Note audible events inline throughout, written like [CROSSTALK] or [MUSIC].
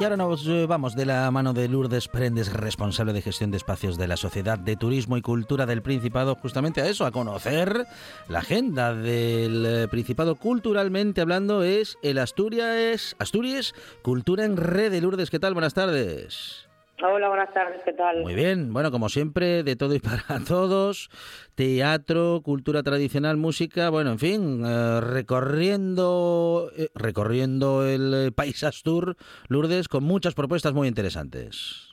Y ahora nos vamos de la mano de Lourdes Prendes, responsable de gestión de espacios de la Sociedad de Turismo y Cultura del Principado, justamente a eso, a conocer la agenda del eh, Principado culturalmente hablando, es el Asturias, Asturias Cultura en Red de Lourdes. ¿Qué tal? Buenas tardes. Hola, buenas tardes, ¿qué tal? Muy bien, bueno, como siempre, de todo y [LAUGHS] para todos, teatro, cultura tradicional, música, bueno, en fin, eh, recorriendo, eh, recorriendo el eh, país Astur, Lourdes, con muchas propuestas muy interesantes.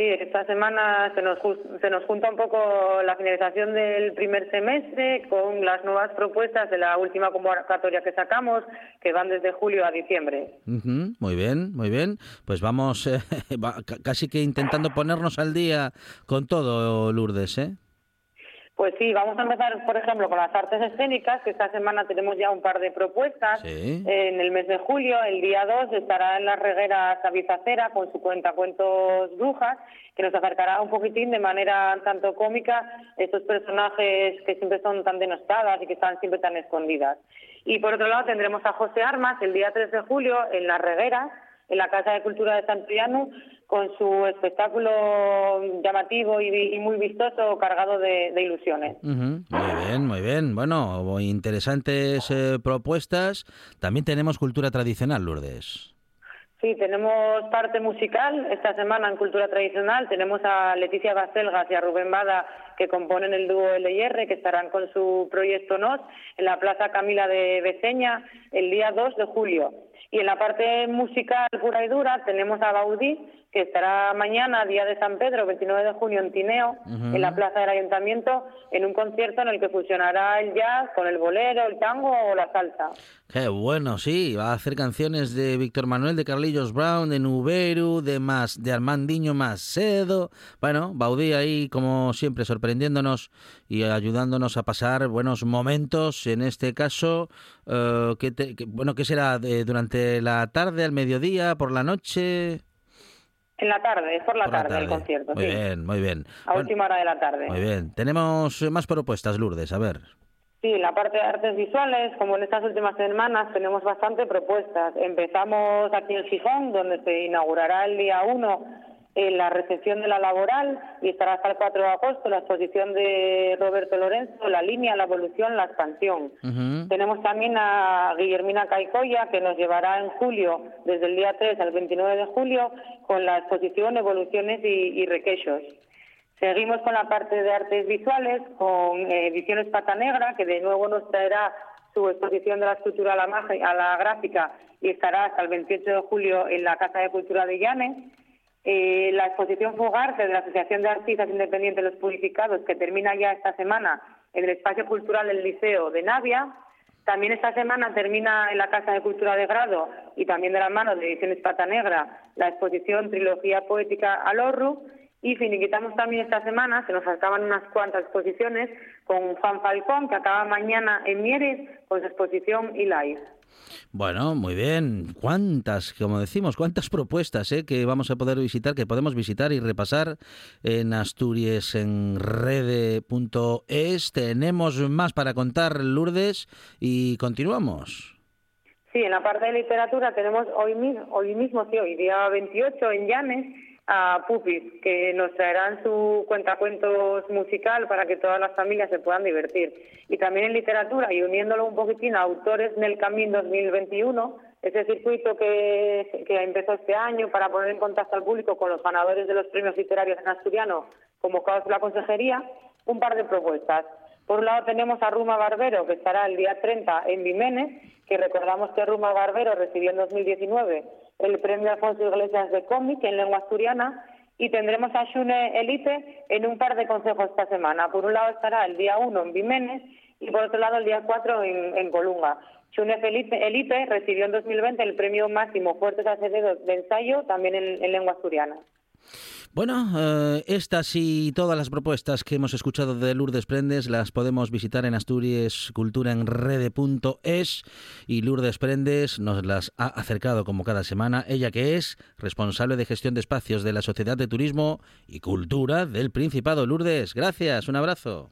Sí, esta semana se nos, se nos junta un poco la finalización del primer semestre con las nuevas propuestas de la última convocatoria que sacamos, que van desde julio a diciembre. muy bien, muy bien. Pues vamos [LAUGHS] eh, casi que intentando ponernos al día con todo, Lourdes, ¿eh? Pues sí, vamos a empezar, por ejemplo, con las artes escénicas, que esta semana tenemos ya un par de propuestas. En el mes de julio, el día 2, estará en la reguera Sabizacera con su cuenta Cuentos Brujas, que nos acercará un poquitín de manera tanto cómica estos personajes que siempre son tan denostadas y que están siempre tan escondidas. Y por otro lado, tendremos a José Armas el día 3 de julio en la reguera, en la Casa de Cultura de Santiano, con su espectáculo llamativo y, muy vistoso, cargado de, ilusiones. Muy bien, muy bien. Bueno, interesantes eh, propuestas. También tenemos cultura tradicional, Lourdes. Sí, tenemos parte musical esta semana en Cultura Tradicional. Tenemos a Leticia Baselgas y a Rubén Bada que componen el dúo LR, que estarán con su proyecto NOS en la Plaza Camila de Beceña el día 2 de julio. Y en la parte musical pura y dura tenemos a Baudí, que estará mañana, día de San Pedro, 29 de junio, en Tineo, en la Plaza del Ayuntamiento, en un concierto en el que fusionará el jazz con el bolero, el tango o la salsa. Qué bueno, sí, va a hacer canciones de Víctor Manuel, de Carlillos Brown, de Nuberu, de, más, de Armandinho Macedo. Bueno, Baudí ahí, como siempre, sorprendiéndonos y ayudándonos a pasar buenos momentos. En este caso, eh, bueno, ¿qué será? ¿Durante la tarde, al mediodía, por la noche? En la tarde, es por la, tarde, el concierto. Muy bien, muy bien. A última hora de la tarde. Muy bien. Tenemos más propuestas, Lourdes, a ver. Sí, la parte de artes visuales, como en estas últimas semanas, tenemos bastante propuestas. Empezamos aquí en Gijón, donde se inaugurará el día 1 en la recepción de la laboral y estará hasta el 4 de agosto la exposición de Roberto Lorenzo, La línea, la evolución, la expansión. Tenemos también a Guillermina Caicoya que nos llevará en julio, desde el día 3 al 29 de julio, con la exposición Evoluciones y, Requechos. Seguimos con la parte de artes visuales, con eh, Ediciones Pata Negra, que de nuevo nos traerá su exposición de la escultura a la, a la gráfica y estará hasta el 28 de julio en la Casa de Cultura de Llanes. Eh, la exposición Fogarse de la Asociación de Artistas Independientes de los Purificados, que termina ya esta semana en el Espacio Cultural del Liceo de Navia. También esta semana termina en la Casa de Cultura de Grado y también de la mano de Ediciones Pata Negra la exposición Trilogía Poética al Orru. Y finiquitamos también esta semana, se nos acaban unas cuantas exposiciones, con Juan Falcón, que acaba mañana en Mieres con su exposición Live. Bueno, muy bien. ¿Cuántas, como decimos, cuántas propuestas eh, que vamos a poder visitar, que podemos visitar y repasar en Asturias en rede.es? Tenemos más para contar, Lourdes, y continuamos. Sí, en la parte de literatura tenemos hoy mismo, hoy mismo, sí, hoy día 28 en Llanes, a Pupis, que nos traerán su cuentacuentos musical para que todas las familias se puedan divertir. Y también en literatura, y uniéndolo un poquitín a autores en el Camino 2021, ese circuito que, que empezó este año para poner en contacto al público con los ganadores de los premios literarios en asturiano convocados por la Consejería, un par de propuestas. Por un lado tenemos a Ruma Barbero, que estará el día 30 en Vimenes, que recordamos que Ruma Barbero recibió en 2019 el premio Alfonso Iglesias de cómic en lengua asturiana y tendremos a Shune Elite en un par de consejos esta semana. Por un lado estará el día 1 en Vimenes y por otro lado el día 4 en, en Colunga. Shune Elite recibió en 2020 el premio máximo Fuertes Acevedo de ensayo también en lengua asturiana. Bueno, eh, estas y todas las propuestas que hemos escuchado de Lourdes Prendes las podemos visitar en Asturias Cultura en Rede.es y Lourdes Prendes nos las ha acercado como cada semana, ella que es responsable de gestión de espacios de la Sociedad de Turismo y Cultura del Principado. Lourdes, gracias, un abrazo.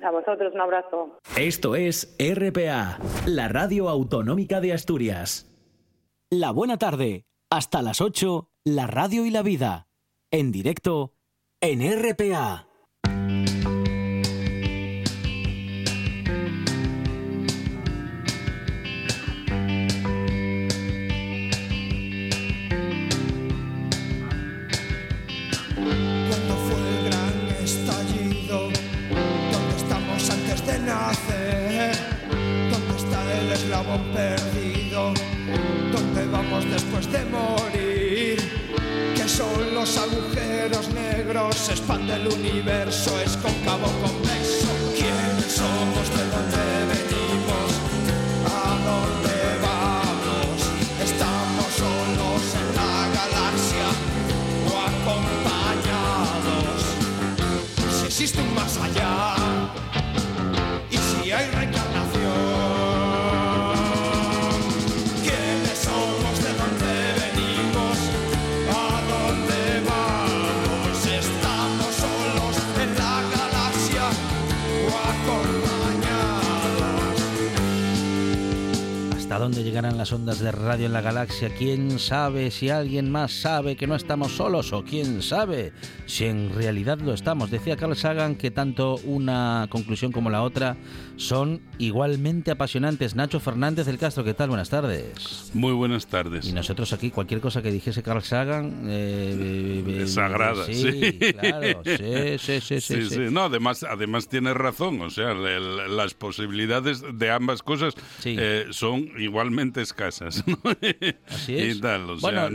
A vosotros un abrazo. Esto es RPA, la radio autonómica de Asturias. La buena tarde, hasta las 8, la radio y la vida en directo en RPA. Cuando fue el gran estallido, ¿dónde estamos antes de nacer? ¿Dónde está el eslabón perdido? ¿Dónde vamos después de morir? Son los agujeros negros, expande el universo, es cóncavo convexo. ¿Quiénes somos? ¿De dónde dónde llegarán las ondas de radio en la galaxia? ¿Quién sabe si alguien más sabe que no estamos solos? ¿O quién sabe si en realidad lo estamos? Decía Carl Sagan que tanto una conclusión como la otra son igualmente apasionantes. Nacho Fernández del Castro, ¿qué tal? Buenas tardes. Muy buenas tardes. Y nosotros aquí, cualquier cosa que dijese Carl Sagan... Eh, eh sagrada, sí, Claro, [LAUGHS] sí, sí, sí, sí, sí, No, además, además tiene razón. O sea, las posibilidades de ambas cosas eh, son igualmente escasas. [LAUGHS] Así es. bueno,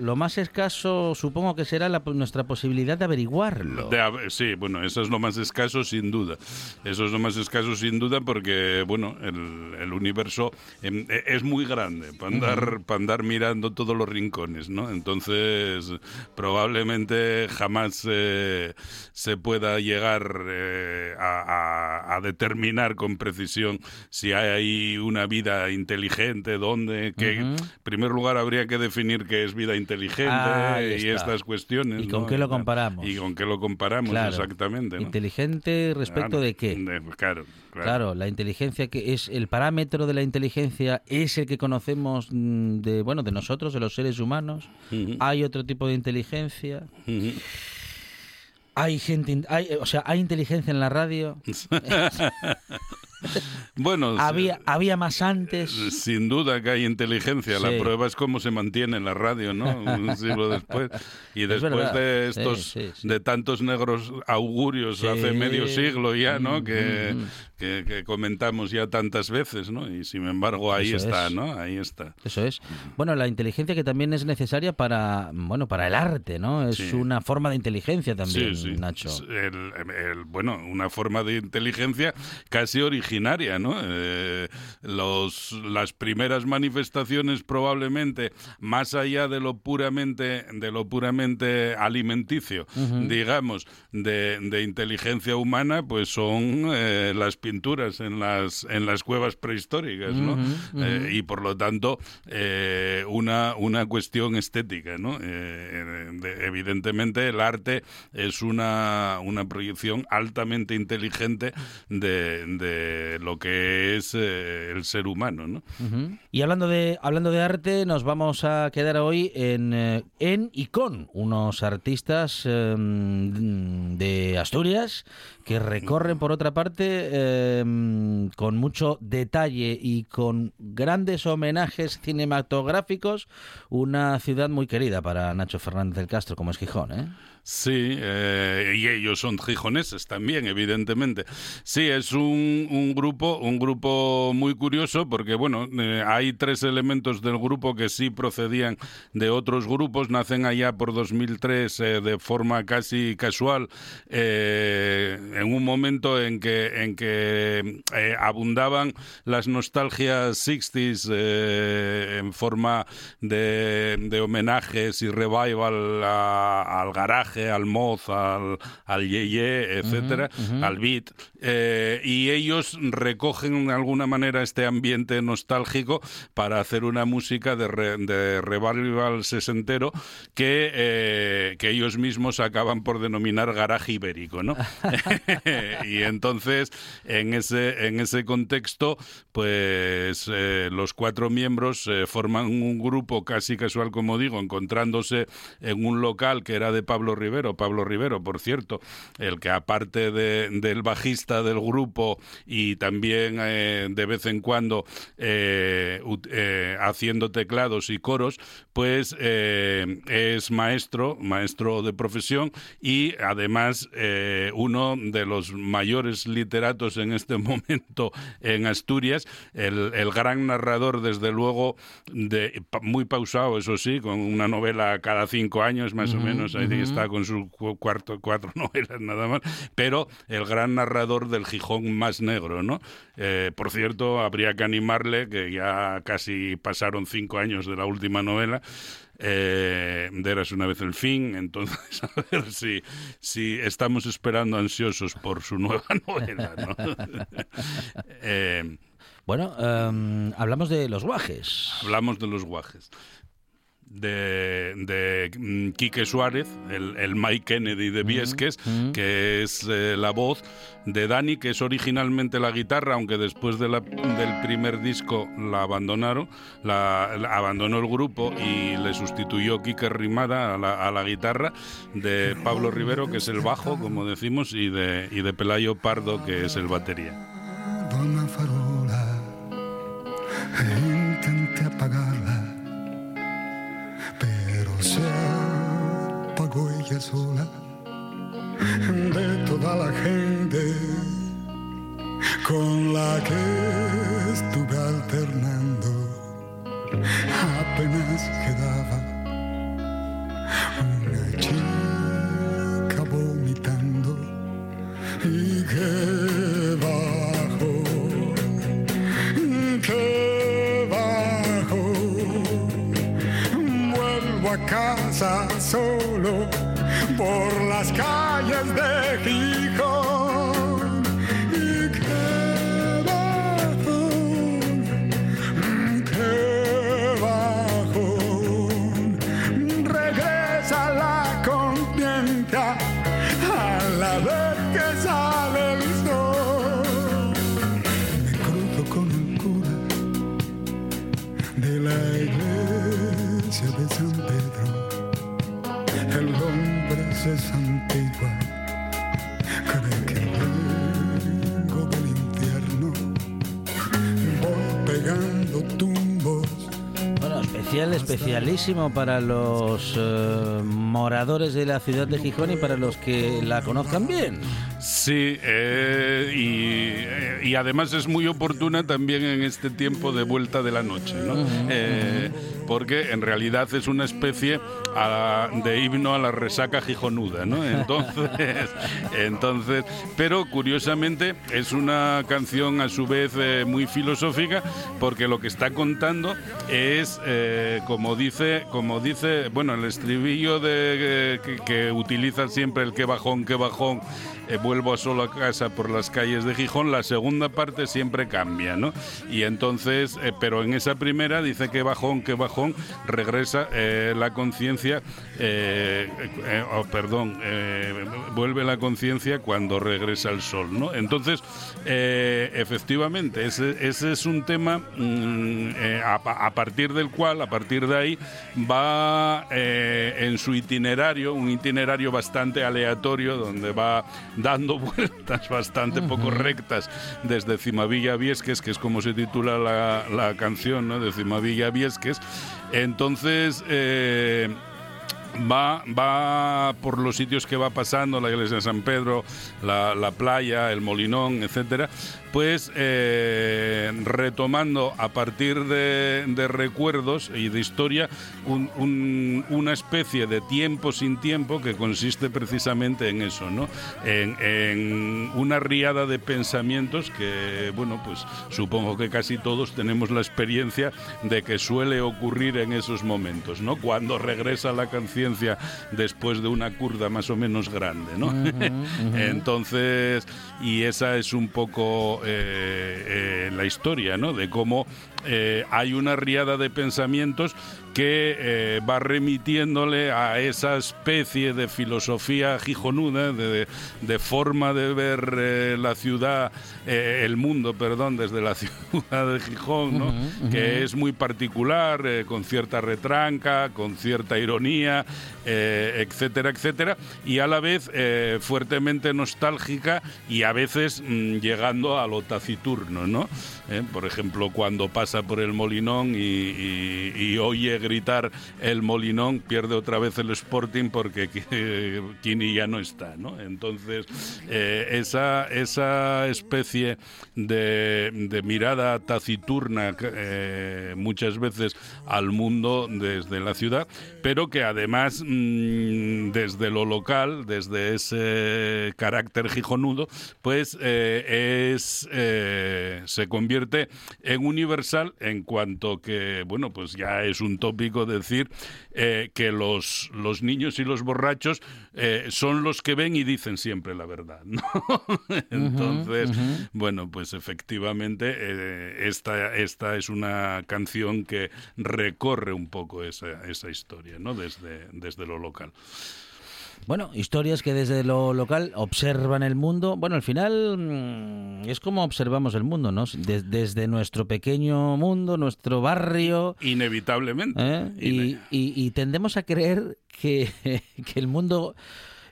lo, más escaso supongo que será nuestra posibilidad de averiguarlo. sí, bueno, eso es lo más escaso sin duda. Eso es lo más escaso sin duda porque, bueno, el, universo em, e, es muy grande para andar, para andar mirando todos los rincones, ¿no? Entonces, probablemente jamás se pueda llegar eh, a, a determinar con precisión si hay ahí una vida inteligente inteligente, dónde, que en primer lugar habría que definir qué es vida inteligente y estas cuestiones. ¿Y con qué lo comparamos? Y con qué lo comparamos, exactamente. ¿Inteligente respecto de qué? claro, claro, la inteligencia que es el parámetro de la inteligencia es el que conocemos mm, de bueno de nosotros, de los seres humanos. Hay otro tipo de inteligencia. Hay gente, hay, o sea, hay inteligencia en la radio. [LAUGHS] bueno, [LAUGHS] había, había más antes. Sin duda que hay inteligencia. La prueba es cómo se mantiene en la radio, ¿no? [LAUGHS] Un siglo después. Y después de estos, de tantos negros augurios hace medio siglo ya, ¿no? Mm, que, mm, mm. que, comentamos ya tantas veces, ¿no? Y sin embargo ahí está, ¿no? Ahí está. Eso es. Bueno, la inteligencia que también es necesaria para, bueno, para el arte, ¿no? Es una forma de inteligencia también, Nacho. El, bueno, una forma de inteligencia casi original originaria, ¿no? Eh, los, las primeras manifestaciones probablemente más allá de lo puramente de lo puramente alimenticio, digamos, de, de, inteligencia humana, pues son eh, las pinturas en las en las cuevas prehistóricas, ¿no? Eh, y por lo tanto una una cuestión estética, ¿no? evidentemente el arte es una una proyección altamente inteligente de, de lo que es eh, el ser humano. ¿no? Y hablando de, hablando de arte, nos vamos a quedar hoy en, eh, en y con unos artistas em, de Asturias que recorren, por otra parte, em, con mucho detalle y con grandes homenajes cinematográficos, una ciudad muy querida para Nacho Fernández del Castro, como es Gijón. ¿eh? Sí, eh, y ellos son gijoneses también, evidentemente. Sí, es un, un grupo, un grupo muy curioso porque bueno, eh, hay tres elementos del grupo que sí procedían de otros grupos, nacen allá por 2003 eh, de forma casi casual, en un momento en que en que abundaban las nostalgias 60s en forma de, de, homenajes y revival al garaje al Moz, al, al Yeye, etcétera, al Beat, eh, y ellos recogen de alguna manera este ambiente nostálgico para hacer una música de, de revival sesentero que, eh, que ellos mismos acaban por denominar garaje ibérico, ¿no? [LAUGHS] [LAUGHS] y entonces, en ese, en ese contexto, pues eh, los cuatro miembros forman un grupo casi casual, como digo, encontrándose en un local que era de Pablo Rivero, Pablo Rivero, por cierto, el que aparte de, del bajista del grupo y también eh, de vez en cuando eh, eh, haciendo teclados y coros, pues es maestro, maestro de profesión y además uno de los mayores literatos en este [LAUGHS] momento en Asturias, el, el gran narrador desde luego de muy pausado, eso sí, con una novela cada cinco años más o menos, ahí está con sus cuarto, cuatro [LAUGHS] novelas nada más, pero el gran narrador del Gijón más negro, ¿no? Eh, por cierto, habría que animarle, que ya casi pasaron cinco años de la última novela, eh, de Eras una vez el fin, entonces [LAUGHS] a ver si, si estamos esperando ansiosos por su nueva [LAUGHS] novela. ¿no? [LAUGHS] eh, bueno, um, hablamos de los guajes. Hablamos de los guajes de, de mm, Quique Suárez, el, el, Mike Kennedy de Viesques, que es eh, la voz de Dani, que es originalmente la guitarra, aunque después de la, del primer disco la abandonaron, la, abandonó el grupo y le sustituyó Quique Rimada a la, a la, guitarra, de Pablo Rivero, que es el bajo, como decimos, y de, y de Pelayo Pardo, que es el batería. intenté apagarla se apagó ella sola de toda la gente con la que estuve alternando. Apenas quedaba una chica vomitando y que casa solo por las calles de Gijón. Y qué bajo, qué bajo, regresa la conciencia a la vez Bueno, especial, especialísimo para los uh, moradores de la ciudad de Gijón y para los que la conozcan bien. Sí, eh, y, y, además es muy oportuna también en este tiempo de vuelta de la noche, ¿no? Eh, porque en realidad es una especie de himno a la resaca gijonuda, ¿no? [LAUGHS] Entonces, entonces, pero curiosamente es una canción a su vez eh, muy filosófica porque lo que está contando es, eh, como dice, como dice, bueno, el estribillo de que, que utiliza siempre el que bajón, que bajón eh, vuelvo solo a casa por las calles de Gijón, la segunda parte siempre cambia, ¿no? Y entonces, eh, pero en esa primera dice que bajón, que bajón, regresa eh, la conciencia, oh, perdón, vuelve la conciencia cuando regresa el sol, ¿no? Entonces, efectivamente, ese, es un tema mm, a, a, partir del cual, a partir de ahí, va en su itinerario, un itinerario bastante aleatorio, donde va dando [LAUGHS] vueltas bastante poco rectas desde Cimavilla Viesques, que es como se titula la, la canción, ¿no? De Cimavilla Viesques. Entonces... Eh, va, va por los sitios que va pasando, la iglesia de San Pedro, la, la playa, el Molinón, etcétera, pues eh, retomando a partir de, recuerdos y de historia una especie de tiempo sin tiempo que consiste precisamente en eso, ¿no? En, una riada de pensamientos que, bueno, pues supongo que casi todos tenemos la experiencia de que suele ocurrir en esos momentos, ¿no? Cuando regresa la conciencia después de una curda más o menos grande, ¿no? [LAUGHS] Entonces, y esa es un poco eh, eh, la historia, ¿no? De cómo eh, hay una riada de pensamientos que eh, va remitiéndole a esa especie de filosofía gijonuda, de, forma de ver eh, la ciudad, el mundo, perdón, desde la [LAUGHS] ciudad de Gijón, ¿no? que es muy particular, con cierta retranca, con cierta ironía, etcétera, etcétera, y a la vez fuertemente nostálgica y a veces mm, llegando a lo taciturno, ¿no? por ejemplo, cuando pasa por el Molinón y, oye gritar el Molinón, pierde otra vez el Sporting porque [LAUGHS] Kini ya no está, ¿no? Entonces, eh, esa, esa especie de, mirada taciturna eh, muchas veces al mundo desde la ciudad, pero que además mm, desde lo local, desde ese carácter gijonudo, pues eh, es se convierte en universal en cuanto que, bueno, pues ya es un tópico decir eh, que los, los niños y los borrachos eh, son los que ven y dicen siempre la verdad, ¿no? [LAUGHS] Entonces, bueno, pues efectivamente eh, esta, esta es una canción que recorre un poco esa, esa historia, ¿no? Desde, desde lo local. Bueno, historias que desde lo local observan el mundo. Bueno, al final mm, es como observamos el mundo, ¿no? desde nuestro pequeño mundo, nuestro barrio. Inevitablemente. ¿eh? Y, y, tendemos a creer que, [LAUGHS] que el mundo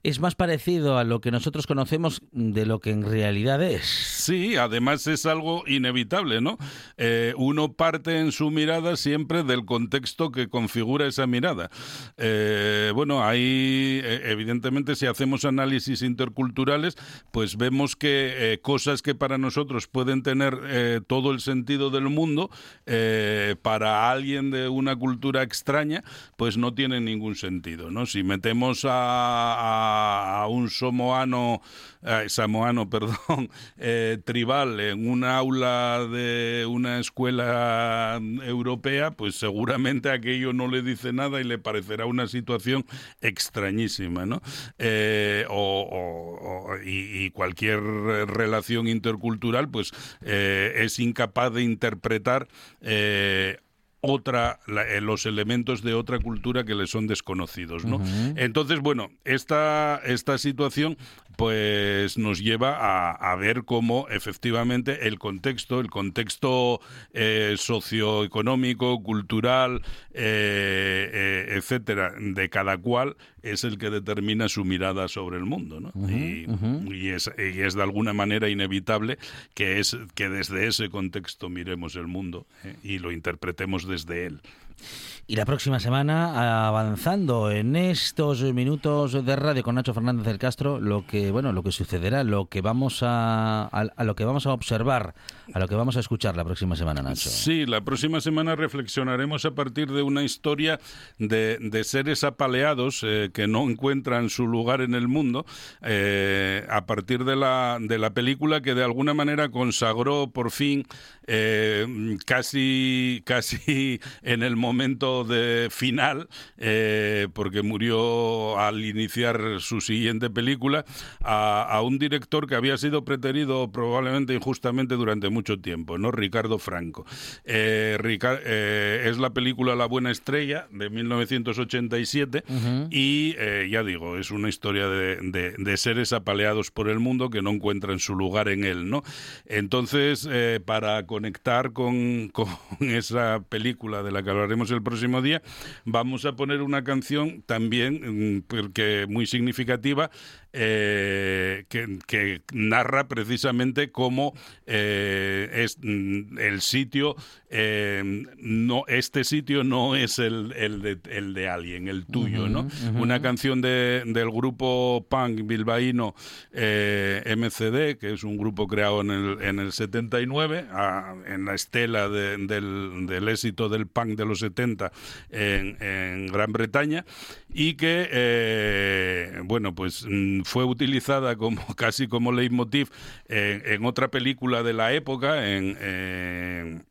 es más parecido a lo que nosotros conocemos de lo que en realidad es. Sí, además es algo inevitable, ¿no? Eh, uno parte en su mirada siempre del contexto que configura esa mirada. Eh, bueno, ahí eh, evidentemente si hacemos análisis interculturales, pues vemos que cosas que para nosotros pueden tener todo el sentido del mundo, para alguien de una cultura extraña, pues no tienen ningún sentido, ¿no? Si metemos a a, un somoano, eh, samoano, [LAUGHS] perdón, eh, tribal en un aula de una escuela europea, pues seguramente aquello no le dice nada y le parecerá una situación extrañísima, ¿no? Eh, y, cualquier relación intercultural, pues es incapaz de interpretar otra eh, los elementos de otra cultura que le son desconocidos, ¿no? Entonces, bueno, esta esta situación pues nos lleva a, ver cómo efectivamente el contexto, el contexto eh, socioeconómico, cultural, eh, eh, etcétera, de cada cual es el que determina su mirada sobre el mundo, ¿no? y, es, y, es, de alguna manera inevitable que es que desde ese contexto miremos el mundo y lo interpretemos desde él. Y la próxima semana, avanzando en estos minutos de radio con Nacho Fernández del Castro, lo que bueno, lo que sucederá, lo que vamos a, a, lo que vamos a observar, a lo que vamos a escuchar la próxima semana, Nacho. Sí, la próxima semana reflexionaremos a partir de una historia de, de seres apaleados eh, que no encuentran su lugar en el mundo, eh, a partir de la, de la película que de alguna manera consagró por fin eh, casi, casi en el momento de final, eh, porque murió al iniciar su siguiente película, a, un director que había sido preterido probablemente injustamente durante mucho tiempo, ¿no? Ricardo Franco. Eh, es la película La Buena Estrella de 1987 y ya digo, es una historia de, de, seres apaleados por el mundo que no encuentran su lugar en él, ¿no? Entonces, para conectar con, [LAUGHS] con, esa película de la que hablaremos el próximo día, vamos a poner una canción también mm, porque muy significativa eh, que, narra precisamente cómo eh, es mm, el sitio, eh, no, este sitio no es el, el, de, el de alguien, el tuyo, ¿no? Una canción de, del grupo punk bilbaíno MCD, que es un grupo creado en el, en el 79, en la estela del, del, éxito del punk de los 70 en, en Gran Bretaña, y que, bueno, pues mm, fue utilizada como [LAUGHS] casi como leitmotiv en, en otra película de la época, en en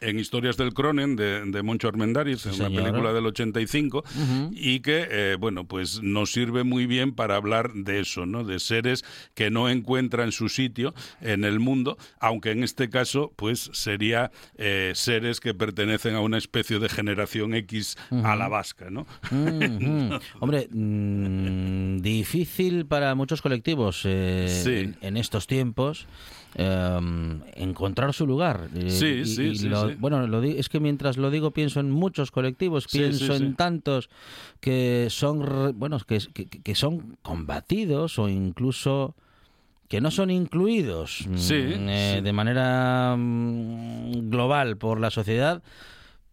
Historias del Cronen de, de Moncho Armendáriz, en una película del 85, y que, eh, bueno, pues nos sirve muy bien para hablar de eso, ¿no? De seres que no encuentran su sitio en el mundo, aunque en este caso, pues sería eh, seres que pertenecen a una especie de generación X a la vasca, ¿no? [LAUGHS] Hombre, mm, difícil para muchos colectivos eh, en estos tiempos. Em, encontrar su lugar. Eh, sí, sí, Bueno, lo es que mientras lo digo pienso en muchos colectivos, pienso en tantos que son, bueno, que, que, son combatidos o incluso que no son incluidos mm, eh, de manera mm, global por la sociedad.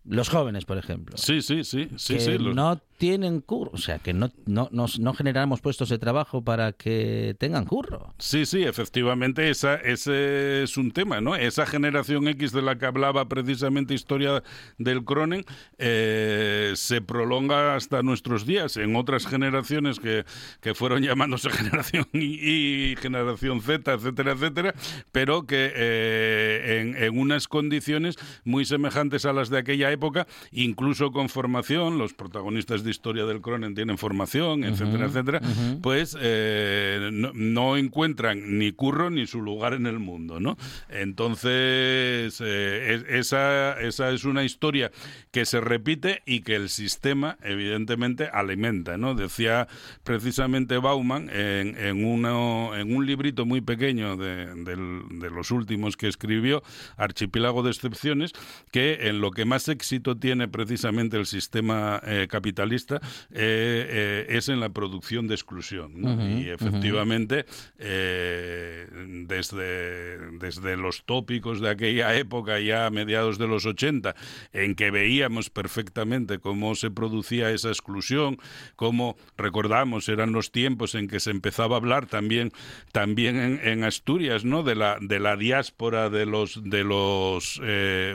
Los jóvenes, por ejemplo. Sí, sí, sí. sí, sí No tienen curro, o sea, que no, no, no, generamos puestos de trabajo para que tengan curro. Sí, sí, efectivamente, esa, ese es un tema, ¿no? Esa generación X de la que hablaba precisamente Historia del Cronen eh, se prolonga hasta nuestros días. En otras generaciones que, que fueron llamándose [LAUGHS] generación Y, generación Z, etcétera, etcétera, pero que eh, en, en unas condiciones muy semejantes a las de aquella época, incluso con formación, los protagonistas de historia del Cronen tienen formación, etcétera, etcétera, pues eh, no, encuentran ni curro ni su lugar en el mundo, ¿no? Entonces, eh, esa, esa es una historia que se repite y que el sistema, evidentemente, alimenta, ¿no? Decía precisamente Bauman en, en, uno, en un librito muy pequeño de, de los últimos que escribió, Archipiélago de Excepciones, que en lo que más éxito tiene precisamente el sistema eh, capitalista eh, eh, es en la producción de exclusión. y efectivamente, eh, desde, desde los tópicos de aquella época, ya a mediados de los 80, en que veíamos perfectamente cómo se producía esa exclusión, cómo recordamos eran los tiempos en que se empezaba a hablar también, también en, Asturias, ¿no? De la, de la diáspora de los, de los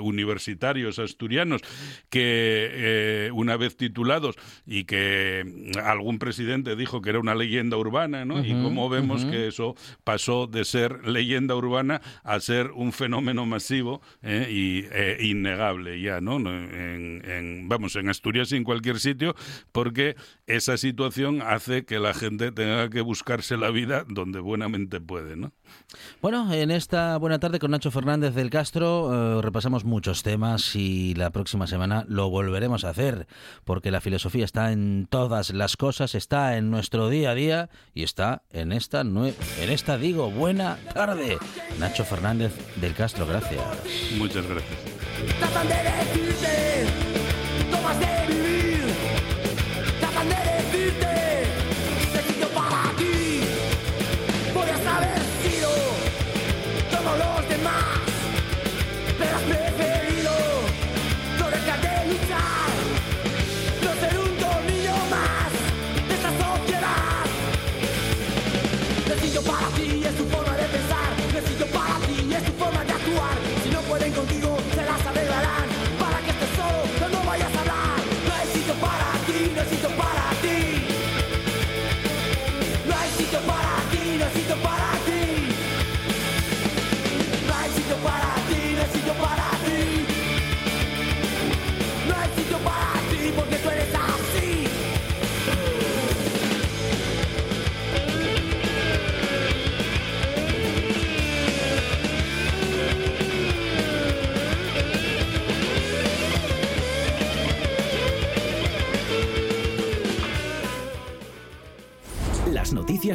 universitarios asturianos, que una vez titulados y que mm, algún presidente dijo que era una leyenda urbana, ¿no? y cómo vemos que eso pasó de ser leyenda urbana a ser un fenómeno masivo ¿eh? y eh, innegable ya, ¿no? En, vamos, en Asturias y en cualquier sitio, porque esa situación hace que la gente tenga que buscarse la vida donde buenamente puede, ¿no? Bueno, en esta buena tarde con Nacho Fernández del Castro eh, repasamos muchos temas y la próxima semana lo volveremos a hacer, porque la filosofía está en todas las cosas, está en nuestro día a día y está en esta, en esta digo, buena tarde. Nacho Fernández del Castro, gracias. Muchas gracias. in my.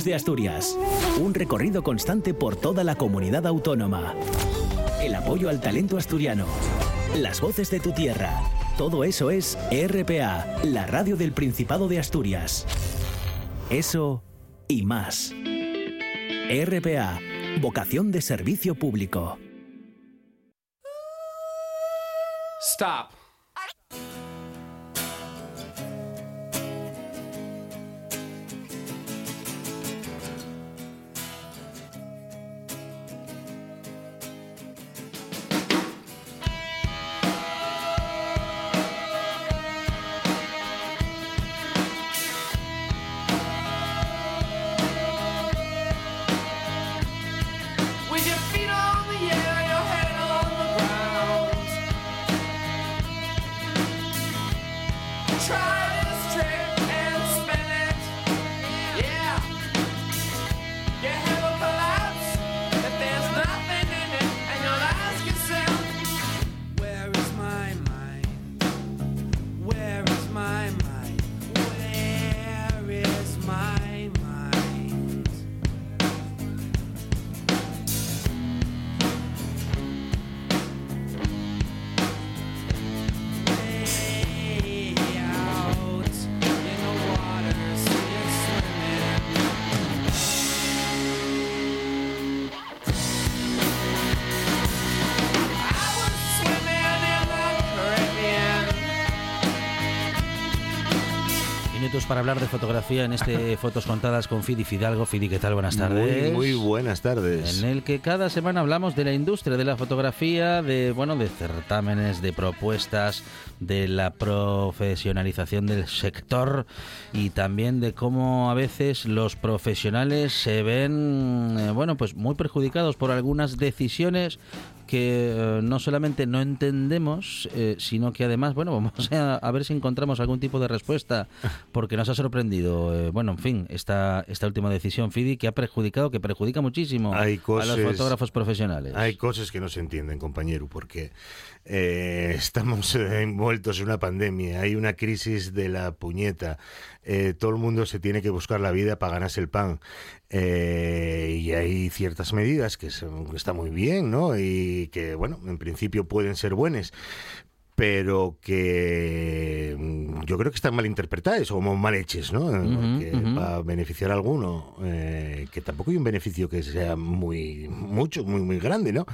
De Asturias. Un recorrido constante por toda la comunidad autónoma. El apoyo al talento asturiano. Las voces de tu tierra. Todo eso es RPA, la radio del Principado de Asturias. Eso y más. RPA, vocación de servicio público. Stop. Para hablar de fotografía en este [LAUGHS] Fotos Contadas con Fidi Fidalgo. Fidi, ¿qué tal? Buenas Muy, tardes. muy buenas tardes. En el que cada semana hablamos de la industria de la fotografía, de bueno, de certámenes, de propuestas, de la profesionalización del sector y también de cómo a veces los profesionales se ven eh, bueno, pues muy perjudicados por algunas decisiones que eh, no solamente no entendemos, eh, sino que además, bueno, [LAUGHS] vamos a, a ver si encontramos algún tipo de respuesta, porque nos ha sorprendido, eh, bueno, en fin, esta, esta última decisión, Fidi, que ha perjudicado, que perjudica muchísimo a los fotógrafos profesionales. Hay cosas que no se entienden, compañero, porque eh, estamos eh, envueltos en una pandemia, hay una crisis de la puñeta, eh, todo el mundo se tiene que buscar la vida para ganarse el pan. y hay ciertas medidas que, son- que están muy bien, ¿no? Y que, bueno, en principio pueden ser buenas, pero que mm, yo creo que están mal interpretadas o como mal hechas, ¿no? Porque para beneficiar a alguno, eh, que tampoco hay un beneficio que sea muy mucho, muy muy grande, ¿no?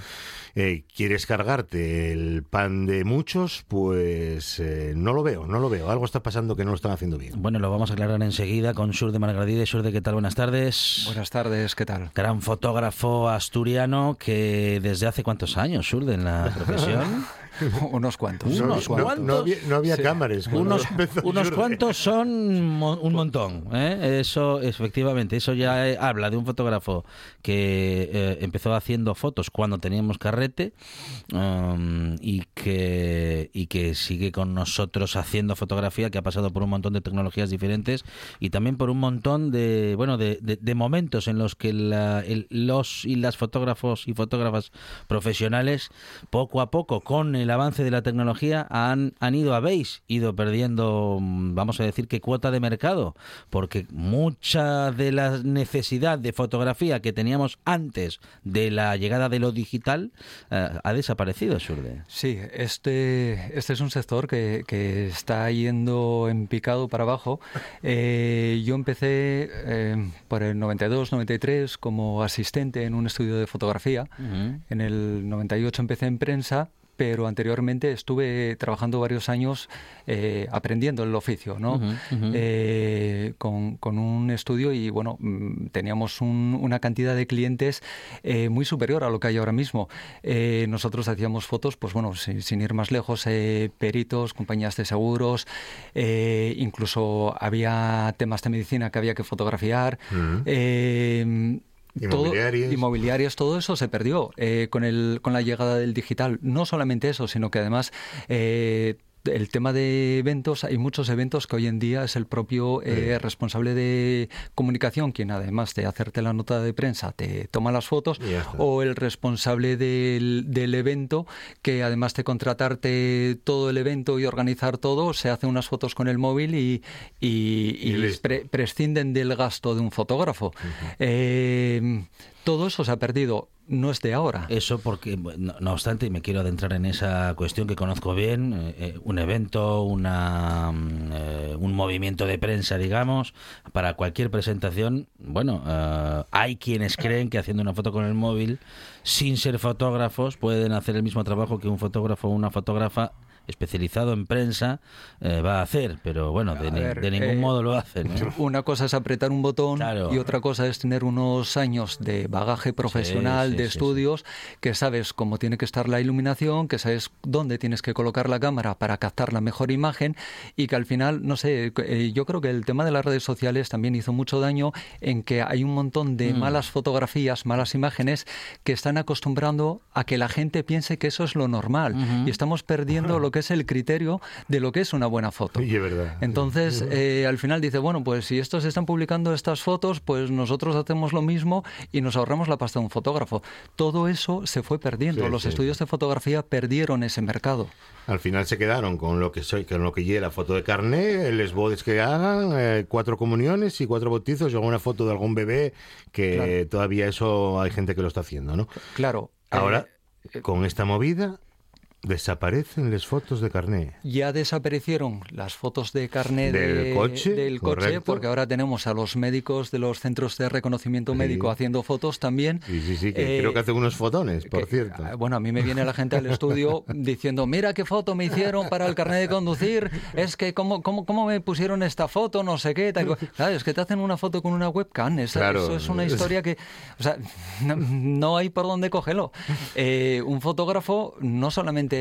Eh, quieres cargarte el pan de muchos, pues eh, no lo veo, no lo veo. Algo está pasando que no lo están haciendo bien. Bueno, lo vamos a aclarar enseguida con Sur de Margradide. Sur de ¿qué tal? Buenas tardes. Buenas tardes, ¿qué tal? Gran fotógrafo asturiano que desde hace cuántos años, Surde, en la profesión. [LAUGHS] [LAUGHS] Unos cuantos. Unos unos no, cuantos. no había, no había Sí. cámaras. unos, [LAUGHS] unos cuantos son mo- un montón. ¿eh? Eso, efectivamente, eso ya eh, habla de un fotógrafo que eh, empezó haciendo fotos cuando teníamos carrete um, y, que, y que sigue con nosotros haciendo fotografía, que ha pasado por un montón de tecnologías diferentes y también por un montón de, bueno, de, de- de momentos en los que la- el- los y las fotógrafos y fotógrafas profesionales, poco a poco, con el avance de la tecnología, han, han ido, habéis ido perdiendo, mm, vamos a decir que cuota de mercado, porque mucha de la necesidad de fotografía que teníamos antes de la llegada de lo digital eh, ha desaparecido, Surde. Sí, este, este es un sector que, que está yendo en picado para abajo. Eh, yo empecé eh, por el 92-93 como asistente en un estudio de fotografía. En el 98 empecé en prensa, pero anteriormente estuve trabajando varios años eh, aprendiendo el oficio, ¿no? Eh, con, con un estudio y bueno, mm, teníamos un- una cantidad de clientes eh, muy superior a lo que hay ahora mismo. Eh, nosotros hacíamos fotos, pues bueno, sin, sin ir más lejos, peritos, compañías de seguros, incluso había temas de medicina que había que fotografiar. Eh, todo- Inmobiliarias. inmobiliarias, todo eso se perdió eh, con, el, con la llegada del digital. No solamente eso, sino que además eh, el tema de eventos, hay muchos eventos que hoy en día es el propio eh, responsable de comunicación quien además de hacerte la nota de prensa te toma las fotos o el responsable del, del evento que además de contratarte todo el evento y organizar todo, se hace unas fotos con el móvil y, y- Y y listo. pre- prescinden del gasto de un fotógrafo. Eh, todo eso se ha perdido, no es de ahora. Eso porque, no, obstante, y me quiero adentrar en esa cuestión que conozco bien, eh, eh, un evento, una, mm, eh, un movimiento de prensa, digamos, para cualquier presentación, bueno, hay quienes creen que haciendo una foto con el móvil, sin ser fotógrafos, pueden hacer el mismo trabajo que un fotógrafo o una fotógrafa especializado en prensa eh, va a hacer, pero bueno, de, A ni- ver, de ningún eh, modo lo hacen. ¿eh? [LAUGHS] Una cosa es apretar un botón Claro. y otra cosa es tener unos años de bagaje profesional, sí, de sí, estudios, que sabes cómo tiene que estar la iluminación, que sabes dónde tienes que colocar la cámara para captar la mejor imagen y que al final, no sé, eh, yo creo que el tema de las redes sociales también hizo mucho daño en que hay un montón de Mm. malas fotografías, malas imágenes que están acostumbrando a que la gente piense que eso es lo normal y estamos perdiendo [LAUGHS] lo que es el criterio de lo que es una buena foto. Y es verdad. Entonces, eh, al final dice, bueno, pues si estos están publicando estas fotos, pues nosotros hacemos lo mismo y nos ahorramos la pasta de un fotógrafo. Todo eso se fue perdiendo. Sí, Los sí. estudios de fotografía perdieron ese mercado. Al final se quedaron con lo que soy, con lo que lleve la foto de carné, les bodes que hagan, eh, cuatro comuniones y cuatro bautizos y alguna foto de algún bebé que todavía eso hay gente que lo está haciendo, ¿no? Claro. eh, Ahora, con esta movida, desaparecen las fotos de carné. ya desaparecieron las fotos de carné Del de- coche, del coche, porque ahora tenemos a los médicos de los centros de reconocimiento Sí. médico haciendo fotos también. Sí, sí, sí, que Eh, creo que hacen unos fotones, por que, cierto. ah, Bueno, a mí me viene la gente al estudio [LAUGHS] diciendo, mira qué foto me hicieron para el carnet de conducir, es que cómo, cómo, cómo me pusieron esta foto, no sé qué. tal co-". [LAUGHS] Claro, es que te hacen una foto con una webcam, esa- Claro. eso es una historia que, o sea, [LAUGHS] no, no hay por dónde cogerlo. Eh, un fotógrafo no solamente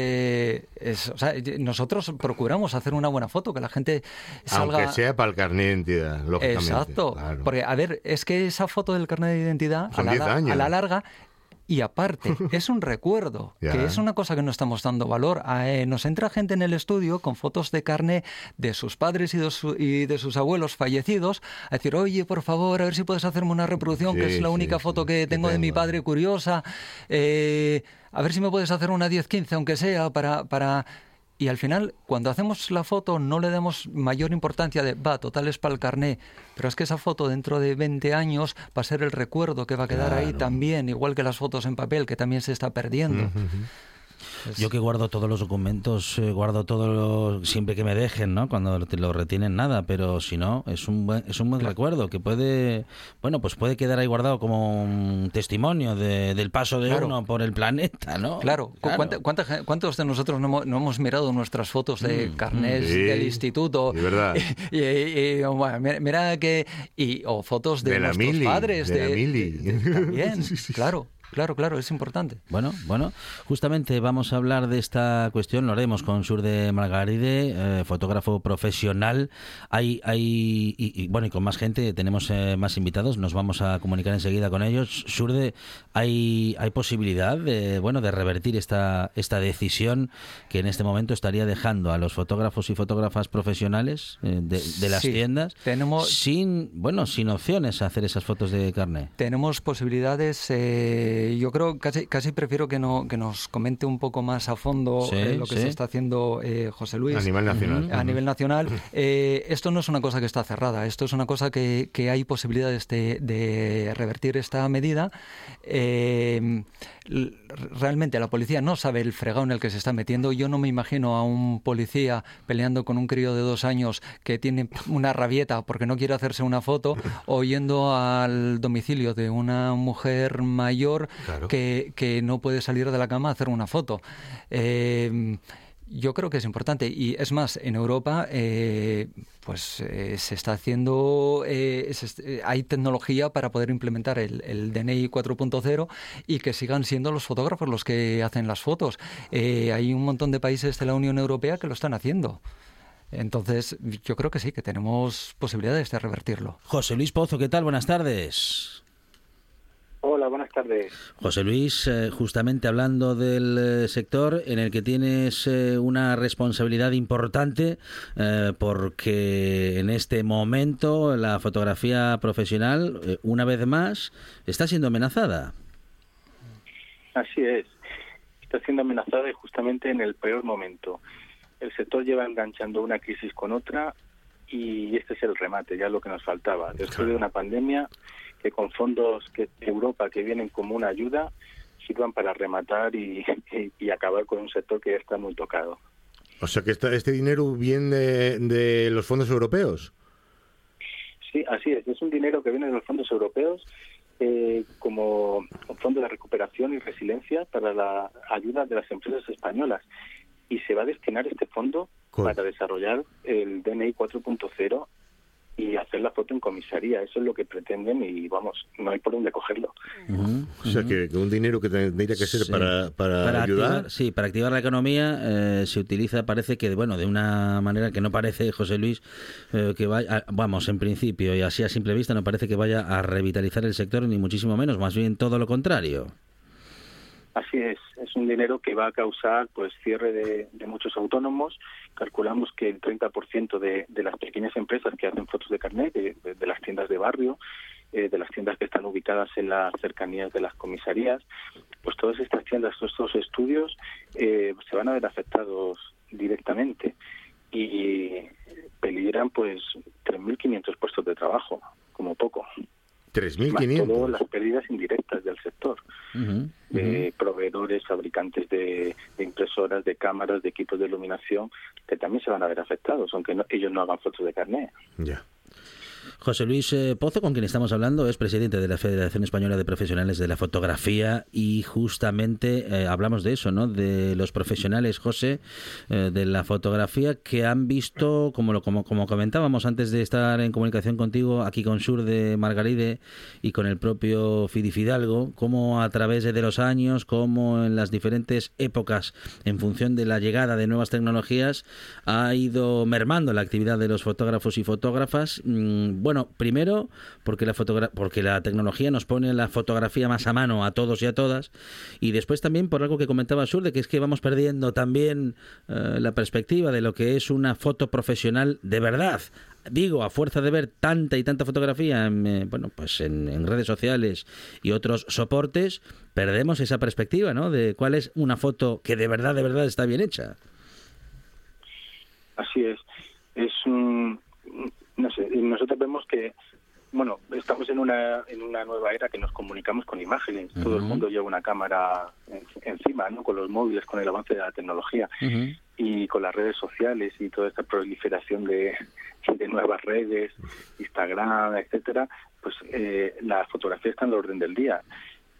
es, o sea, nosotros procuramos hacer una buena foto, que la gente salga... Aunque sea para el carné de identidad, lógicamente. Exacto. claro. Porque, a ver, es que esa foto del carnet de identidad, a Son la, 10 la- años. a la larga, y aparte, [LAUGHS] es un recuerdo, que es una cosa que no estamos dando valor. Eh, nos entra gente en el estudio con fotos de carne de sus padres y de, su- y de sus abuelos fallecidos, a decir, oye, por favor, a ver si puedes hacerme una reproducción, que es la única sí, foto que tengo de mi padre curiosa. eh, a ver si me puedes hacer una 10-15, aunque sea, para... para y al final, cuando hacemos la foto, no le damos mayor importancia de, va, total es para el carné. Pero es que esa foto dentro de 20 años va a ser el recuerdo que va a quedar ahí también, igual que las fotos en papel, que también se está perdiendo. Es- Yo que guardo todos los documentos, eh, guardo todo lo- siempre que me dejen, ¿no? Cuando te lo retienen nada, pero si no, es un buen, es un buen recuerdo que puede, bueno, pues puede quedar ahí guardado como un testimonio de- del paso de Claro. uno por el planeta, ¿no? Claro, ¿cu- cuánta- ¿cuántos de nosotros no hemos, no hemos mirado nuestras fotos de Mm, carnés sí, del instituto? de verdad. Y, y- y, bueno, mira, mira que. Y, o fotos de, De la nuestros mili, padres. de la mili. de- de- también, Sí, sí. claro, claro, claro, es importante. Bueno, bueno, justamente vamos a hablar de esta cuestión, lo haremos con Surde Margaride, eh, fotógrafo profesional. Hay, hay y, y, bueno, y con más gente, tenemos eh, más invitados, nos vamos a comunicar enseguida con ellos. Surde, hay, hay posibilidad de, bueno, de revertir esta, esta decisión que en este momento estaría dejando a los fotógrafos y fotógrafas profesionales eh, de, de las Sí, tiendas tenemos- sin, bueno, sin opciones a hacer esas fotos de carne. Tenemos posibilidades, eh, yo creo, casi, casi prefiero que, no, que nos comente un poco más a fondo Sí, eh, lo que sí. se está haciendo eh, José Luis. A nivel nacional. a nivel nacional. Eh, esto no es una cosa que está cerrada, esto es una cosa que, que hay posibilidades de, de revertir esta medida. Realmente la policía no sabe el fregado en el que se está metiendo. Yo no me imagino a un policía peleando con un crío de dos años que tiene una rabieta porque no quiere hacerse una foto o yendo al domicilio de una mujer mayor Claro. que, que no puede salir de la cama a hacer una foto. Eh, yo creo que es importante y es más, en Europa eh, pues eh, se está haciendo, eh, eh, hay tecnología para poder implementar el, el DNI 4.0 y que sigan siendo los fotógrafos los que hacen las fotos. Eh, hay un montón de países de la Unión Europea que lo están haciendo. Entonces, yo creo que sí, que tenemos posibilidades de revertirlo. José Luis Pozo, ¿qué tal? Buenas tardes. Hola, buenas tardes. José Luis, eh, justamente hablando del eh, sector en el que tienes eh, una responsabilidad importante porque en este momento la fotografía profesional, una vez más, está siendo amenazada. Así es. Está siendo amenazada y justamente en el peor momento. El sector lleva enganchando una crisis con otra y este es el remate, ya lo que nos faltaba. Después de una pandemia que con fondos que Europa que vienen como una ayuda sirvan para rematar y, [LAUGHS] y- y acabar con un sector que ya está muy tocado. O sea que esta- este dinero viene de, de los fondos europeos. Sí, así es. Es un dinero que viene de los fondos europeos eh, como un fondo de recuperación y resiliencia para la ayuda de las empresas españolas. Y se va a destinar este fondo para desarrollar el DNI 4.0 y hacer la foto en comisaría. Eso es lo que pretenden y vamos, no hay por dónde cogerlo. O sea que, que un dinero que tendría que ser Sí. para, para, ayudar. activar, sí, para activar la economía eh, se utiliza, parece que, bueno, de una manera que no parece, José Luis, eh, que vaya, vamos, en principio, y así a simple vista, no parece que vaya a revitalizar el sector, ni muchísimo menos, más bien todo lo contrario. Así es, es un dinero que va a causar pues cierre de, muchos autónomos. Calculamos que el 30% de, de las pequeñas empresas que hacen fotos de carnet, de las tiendas de barrio, eh, de las tiendas que están ubicadas en las cercanías de las comisarías, pues todas estas tiendas, todos estos estudios eh, se van a ver afectados directamente y peligran pues 3.500 puestos de trabajo, como poco. Más todo 3.500. las pérdidas indirectas del sector de proveedores, fabricantes de, de impresoras, de cámaras, de equipos de iluminación, que también se van a ver afectados, aunque no- ellos no hagan fotos de carnet. Ya. José Luis eh, Pozo, con quien estamos hablando, es presidente de la Federación Española de Profesionales de la Fotografía y justamente eh, hablamos de eso, ¿no? De los profesionales, José, eh, de la fotografía que han visto, como, lo, como, como comentábamos antes de estar en comunicación contigo, aquí con Sur de Margaride y con el propio Fidi Fidalgo, cómo a través de los años, cómo en las diferentes épocas, en función de la llegada de nuevas tecnologías, ha ido mermando la actividad de los fotógrafos y fotógrafas. Bueno, primero porque la, porque la tecnología nos pone la fotografía más a mano a todos y a todas, y después también por algo que comentaba Sur, de que es que vamos perdiendo también eh, la perspectiva de lo que es una foto profesional de verdad. Digo, a fuerza de ver tanta y tanta fotografía en, eh, bueno, pues en redes sociales y otros soportes, perdemos esa perspectiva, ¿no? De cuál es una foto que de verdad, de verdad está bien hecha. Así es. Es un. No sé, nosotros vemos que. Bueno, estamos en una, en una nueva era que nos comunicamos con imágenes. Todo el mundo lleva una cámara en- encima, ¿no? Con los móviles, con el avance de la tecnología. y con las redes sociales y toda esta proliferación de, de nuevas redes, Instagram, etcétera, pues eh, la fotografía está en el orden del día.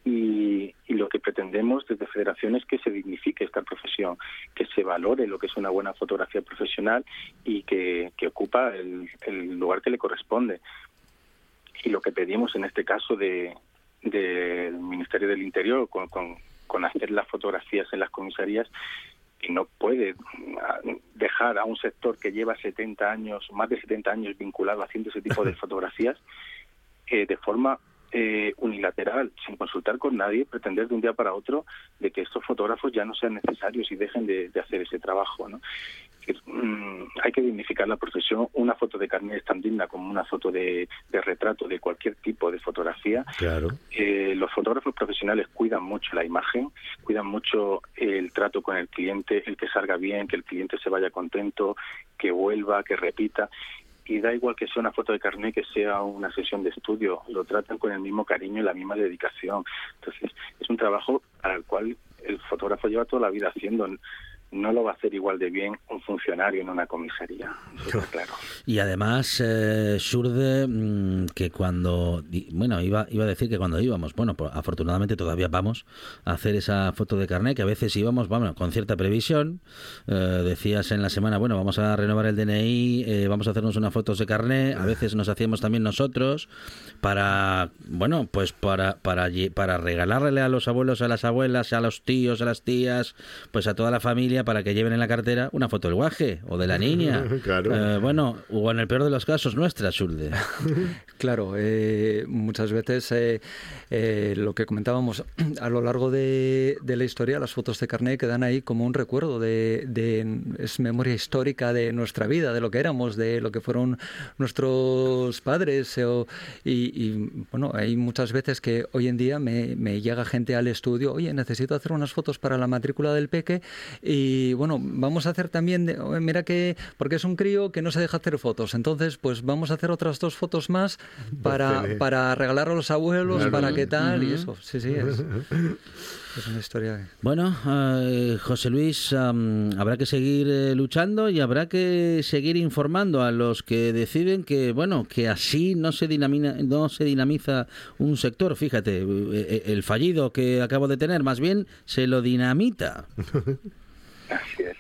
Y, y lo que pretendemos desde Federación es que se dignifique esta profesión, que se valore lo que es una buena fotografía profesional y que, que ocupa el, el lugar que le corresponde. Y lo que pedimos en este caso de del Ministerio del Interior con, con, con hacer las fotografías en las comisarías que no puede ah, dejar a un sector que lleva 70 años, más de 70 años vinculado haciendo ese tipo de [LAUGHS] fotografías eh, de forma eh, unilateral, sin consultar con nadie, pretender de un día para otro de que estos fotógrafos ya no sean necesarios y dejen de, de hacer ese trabajo. ¿no? Que, mm, hay que dignificar la profesión. Una foto de carnet es tan digna como una foto de, de retrato de cualquier tipo de fotografía. Claro. Eh, los fotógrafos profesionales cuidan mucho la imagen, cuidan mucho el trato con el cliente, el que salga bien, que el cliente se vaya contento, que vuelva, que repita. Y da igual que sea una foto de carnet, que sea una sesión de estudio, lo tratan con el mismo cariño y la misma dedicación. Entonces, es un trabajo al cual el fotógrafo lleva toda la vida haciendo. No lo va a hacer igual de bien un funcionario en una comisaría. Eso [LAUGHS] claro. Y además, eh, Surde, mm, que cuando, bueno, iba, iba a decir que cuando íbamos, bueno, pues, afortunadamente todavía vamos a hacer esa foto de carnet, que a veces íbamos, bueno, con cierta previsión, eh, decías en la semana, bueno, vamos a renovar el DNI, eh, vamos a hacernos unas fotos de carnet, a veces nos hacíamos también nosotros, para, bueno, pues para, para, para regalarle a los abuelos, a las abuelas, a los tíos, a las tías, pues a toda la familia, para que lleven en la cartera una foto del guaje o de la [LAUGHS] niña. Claro. Eh, bueno, o en el peor de los casos, nuestra, Surde. [LAUGHS] Claro, eh, muchas veces eh, eh, lo que comentábamos [CLEARS THROAT] a lo largo de, de la historia, las fotos de carnet quedan ahí como un recuerdo de, de- es memoria histórica de nuestra vida, de lo que éramos, de lo que fueron nuestros padres. eh, o- y, y, bueno, hay muchas veces que hoy en día me, me llega gente al estudio, oye, necesito hacer unas fotos para la matrícula del peque y bueno, vamos a hacer también, de- mira que, porque es un crío que no se deja hacer fotos, entonces pues vamos a hacer otras dos fotos más [LAUGHS] para, para regalar a los abuelos, Claro. para qué tal y eso, sí, sí, es, [LAUGHS] es una historia. Bueno, eh, José Luis, am, habrá que seguir eh, luchando y habrá que seguir informando a los que deciden que, bueno, que así no se dinamina, no se dinamiza un sector. Fíjate, eh, eh, el fallido que acabo de tener, más bien se lo dinamita. [LAUGHS] Así es.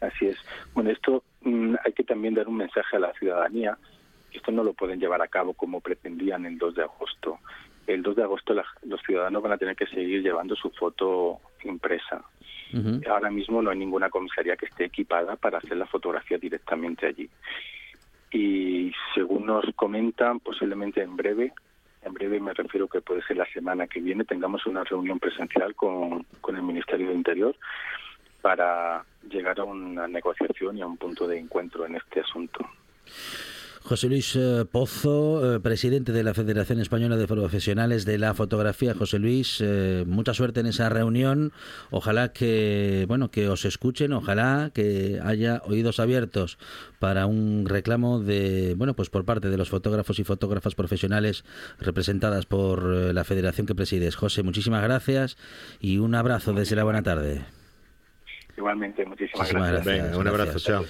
Así es. Bueno, esto mm, hay que también dar un mensaje a la ciudadanía. Esto no lo pueden llevar a cabo como pretendían el 2 de agosto. El 2 de agosto la- los ciudadanos van a tener que seguir llevando su foto impresa. Ahora mismo no hay ninguna comisaría que esté equipada para hacer la fotografía directamente allí. Y según nos comentan, posiblemente en breve, en breve me refiero que puede ser la semana que viene, tengamos una reunión presencial con, con el Ministerio de Interior para llegar a una negociación y a un punto de encuentro en este asunto. José Luis eh, Pozo, eh, presidente de la Federación Española de Profesionales de la Fotografía. José Luis, eh, mucha suerte en esa reunión. Ojalá que, bueno, que os escuchen, ojalá que haya oídos abiertos para un reclamo de, bueno, pues por parte de los fotógrafos y fotógrafas profesionales representadas por la federación que presides. José, muchísimas gracias y un abrazo desde la buena tarde. Igualmente, muchísimas, Muchísimas gracias. gracias. Venga, un abrazo, gracias. chao.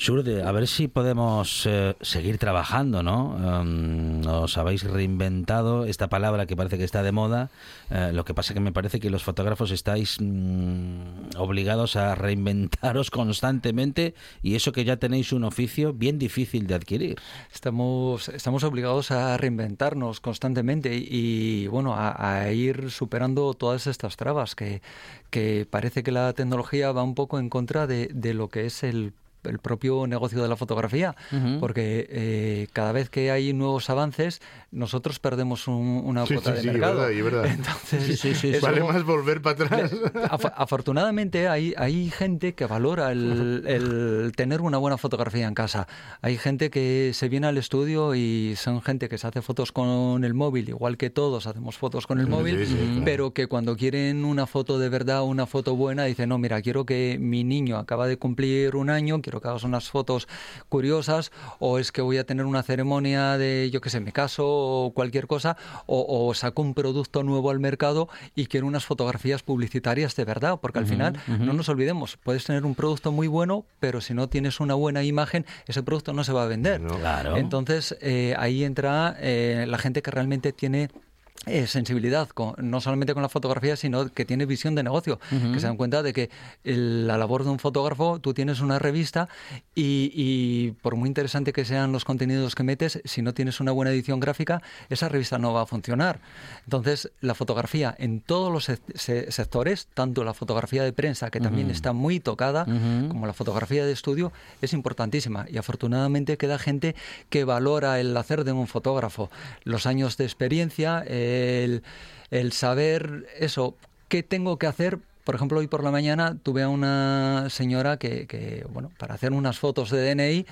Surde, a ver si podemos eh, seguir trabajando, ¿no? Um, os habéis reinventado esta palabra que parece que está de moda. eh, lo que pasa que me parece que los fotógrafos estáis mm, obligados a reinventaros [LAUGHS] constantemente y eso que ya tenéis un oficio bien difícil de adquirir. Estamos, estamos obligados a reinventarnos constantemente y, y, bueno, a, a ir superando todas estas trabas que, que parece que la tecnología va un poco en contra de, de lo que es el el propio negocio de la fotografía, porque eh, cada vez que hay nuevos avances, nosotros perdemos un- una Sí, cuota sí, de sí, mercado. verdad, y verdad. [LAUGHS] Entonces, Sí, sí, sí, eso- Vale más volver para atrás. [LAUGHS] Af- afortunadamente hay, hay gente que valora el, el tener una buena fotografía en casa. Hay gente que se viene al estudio y son gente que se hace fotos con el móvil, igual que todos hacemos fotos con el móvil, claro. pero que cuando quieren una foto de verdad, una foto buena, dicen, no, mira, quiero que mi niño acaba de cumplir un año, quiero que hagas unas fotos curiosas, o es que voy a tener una ceremonia de, yo qué sé, mi caso, o cualquier cosa, o, o saco un producto nuevo al mercado y quiero unas fotografías publicitarias de verdad, porque al final, no nos olvidemos, puedes tener un producto muy bueno, pero si no tienes una buena imagen, ese producto no se va a vender. Claro. Entonces, eh, ahí entra eh, la gente que realmente tiene eh, sensibilidad, con- no solamente con la fotografía, sino que tiene visión de negocio, que se dan cuenta de que el- la labor de un fotógrafo, tú tienes una revista y, y por muy interesante que sean los contenidos que metes, si no tienes una buena edición gráfica, esa revista no va a funcionar. Entonces, la fotografía en todos los sec- se- sectores, tanto la fotografía de prensa, que también está muy tocada, como la fotografía de estudio, es importantísima. Y afortunadamente queda gente que valora el hacer de un fotógrafo, los años de experiencia, el, el saber eso, qué tengo que hacer. Por ejemplo, hoy por la mañana tuve a una señora que, que, bueno, para hacer unas fotos de DNI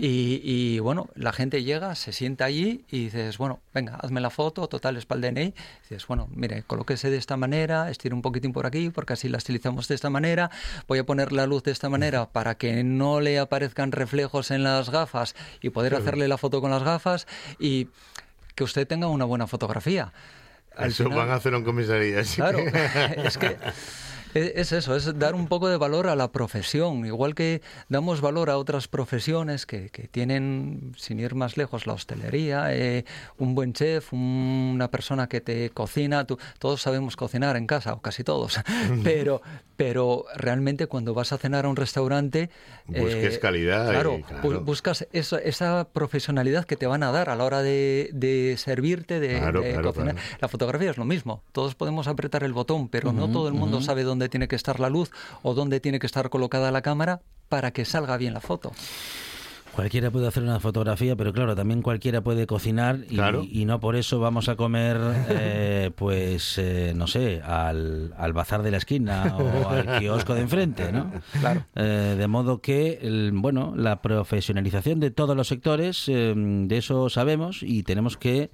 y, y, bueno, la gente llega, se sienta allí y dices, bueno, venga, hazme la foto, total, es para el DNI. Y dices, bueno, mire, colóquese de esta manera, estire un poquitín por aquí, porque así la estilizamos de esta manera, voy a poner la luz de esta manera para que no le aparezcan reflejos en las gafas y poder hacerle la foto con las gafas y que usted tenga una buena fotografía. Al Eso final- van a hacer en comisaría. sí. Claro, [LAUGHS] es que Es eso, es dar un poco de valor a la profesión, igual que damos valor a otras profesiones que, que tienen, sin ir más lejos, la hostelería, eh, un buen chef, un- una persona que te cocina, tú- todos sabemos cocinar en casa, o casi todos, pero, pero realmente cuando vas a cenar a un restaurante... Busques calidad y, Claro, claro. buscas esa, esa profesionalidad que te van a dar a la hora de, de servirte, de, Claro, de claro, cocinar. La fotografía es lo mismo. Todos podemos apretar el botón, pero no todo el mundo sabe dónde tiene que estar la luz o dónde tiene que estar colocada la cámara para que salga bien la foto. Cualquiera puede hacer una fotografía, pero claro, también cualquiera puede cocinar y, Claro. y no por eso vamos a comer, eh, [LAUGHS] pues, eh, no sé, al, al bazar de la esquina o al [LAUGHS] kiosco de enfrente, ¿no? Claro. Eh, de modo que, el- bueno, la profesionalización de todos los sectores, eh, de eso sabemos y tenemos que,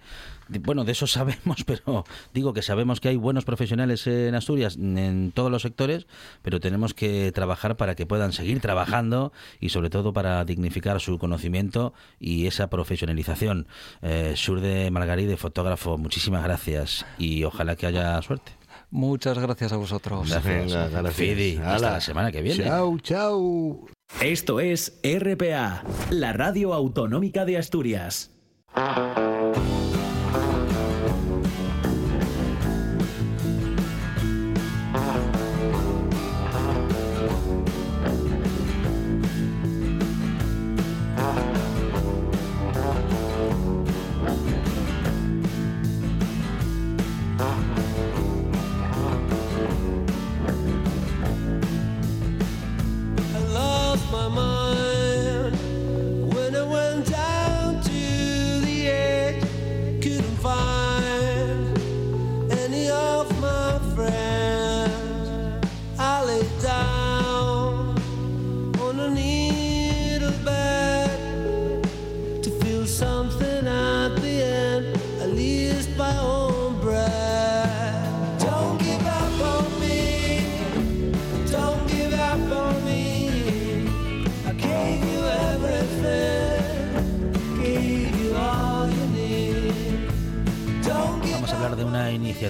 bueno, de eso [LAUGHS] sabemos, pero digo que sabemos que hay buenos profesionales en Asturias en todos los sectores, pero tenemos que trabajar para que puedan seguir trabajando y sobre todo para dignificar su conocimiento y esa profesionalización. Eh, Surde Margaride, fotógrafo, muchísimas gracias y ojalá que haya suerte. Muchas gracias a vosotros. Gracias. Venga, gracias. Fidi, hasta la semana que viene. Chao, chao. Esto es RPA, la radio autonómica de Asturias.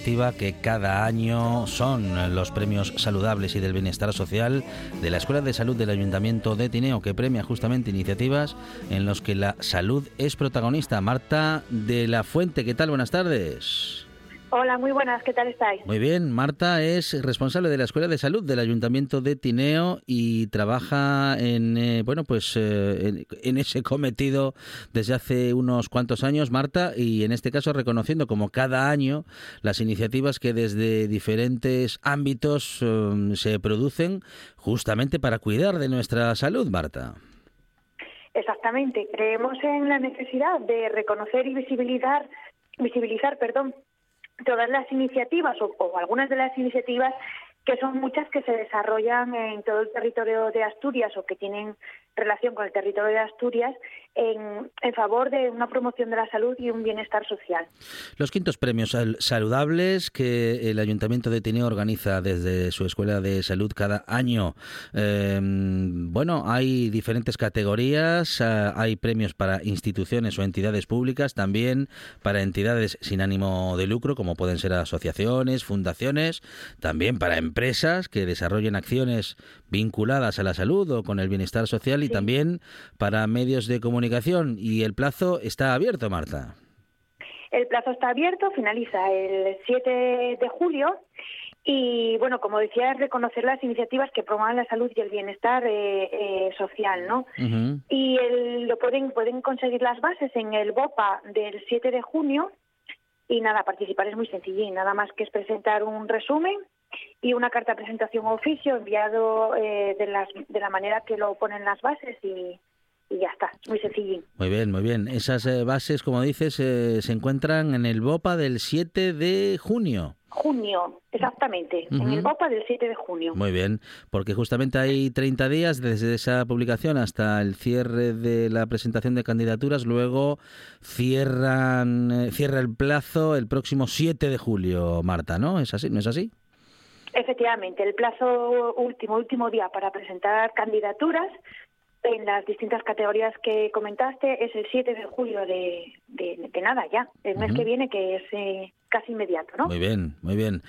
Que cada año son los premios saludables y del bienestar social de la Escuela de Salud del Ayuntamiento de Tineo, que premia justamente iniciativas en los que la salud es protagonista. Marta de la Fuente, ¿qué tal? Buenas tardes. Hola, muy buenas, ¿qué tal estáis? Muy bien, Marta es responsable de la Escuela de Salud del Ayuntamiento de Tineo y trabaja en, eh, bueno, pues eh, en, en ese cometido desde hace unos cuantos años, Marta, y en este caso reconociendo como cada año las iniciativas que desde diferentes ámbitos eh, se producen justamente para cuidar de nuestra salud, Marta. Exactamente. Creemos en la necesidad de reconocer y visibilizar, visibilizar, perdón, todas las iniciativas o, o algunas de las iniciativas que son muchas que se desarrollan en todo el territorio de Asturias o que tienen relación con el territorio de Asturias en, favor de una promoción de la salud y un bienestar social. Los quintos premios sal- saludables que el Ayuntamiento de Tineo organiza desde su Escuela de Salud cada año. Eh, bueno, hay diferentes categorías, ah, hay premios para instituciones o entidades públicas, también para entidades sin ánimo de lucro, como pueden ser asociaciones, fundaciones, también para empresas que desarrollen acciones vinculadas a la salud o con el bienestar social y también para medios de comunicación. Y el plazo está abierto, Marta. El plazo está abierto, finaliza el 7 de julio y, bueno, como decía, es reconocer las iniciativas que promuevan la salud y el bienestar eh, eh, social, ¿no? Y el- lo pueden, pueden conseguir las bases en el BOPA del 7 de junio y nada, participar es muy sencillín, nada más que es presentar un resumen y una carta de presentación a oficio enviado eh, de, las, de la manera que lo ponen las bases y, y ya está, muy sencillín. Muy bien, muy bien. Esas eh, bases, como dices, eh, se encuentran en el BOPA del 7 de junio. Junio, exactamente, en el BOPA del 7 de junio. Muy bien, porque justamente hay 30 días desde esa publicación hasta el cierre de la presentación de candidaturas. Luego cierran, eh, cierra el plazo el próximo 7 de julio, Marta, ¿no? ¿Es así? ¿No es así? Efectivamente, el plazo último, último día para presentar candidaturas en las distintas categorías que comentaste es el 7 de julio de, de, de nada ya, el mes que viene que es eh, casi inmediato, ¿no? Muy bien, muy bien.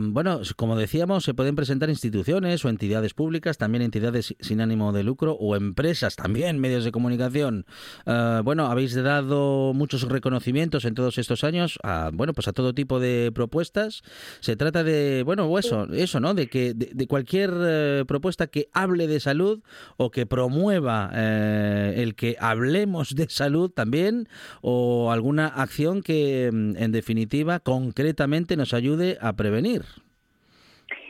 Bueno, como decíamos, se pueden presentar instituciones o entidades públicas, también entidades sin ánimo de lucro o empresas, también medios de comunicación. Ah, bueno, habéis dado muchos reconocimientos en todos estos años a, bueno, pues a todo tipo de propuestas. Se trata de, bueno, eso, eso, ¿no? De que de, de cualquier eh, propuesta que hable de salud o que promueva eh, el que hablemos de salud también o alguna acción que, mm, en definitiva, concretamente nos ayude a prevenir.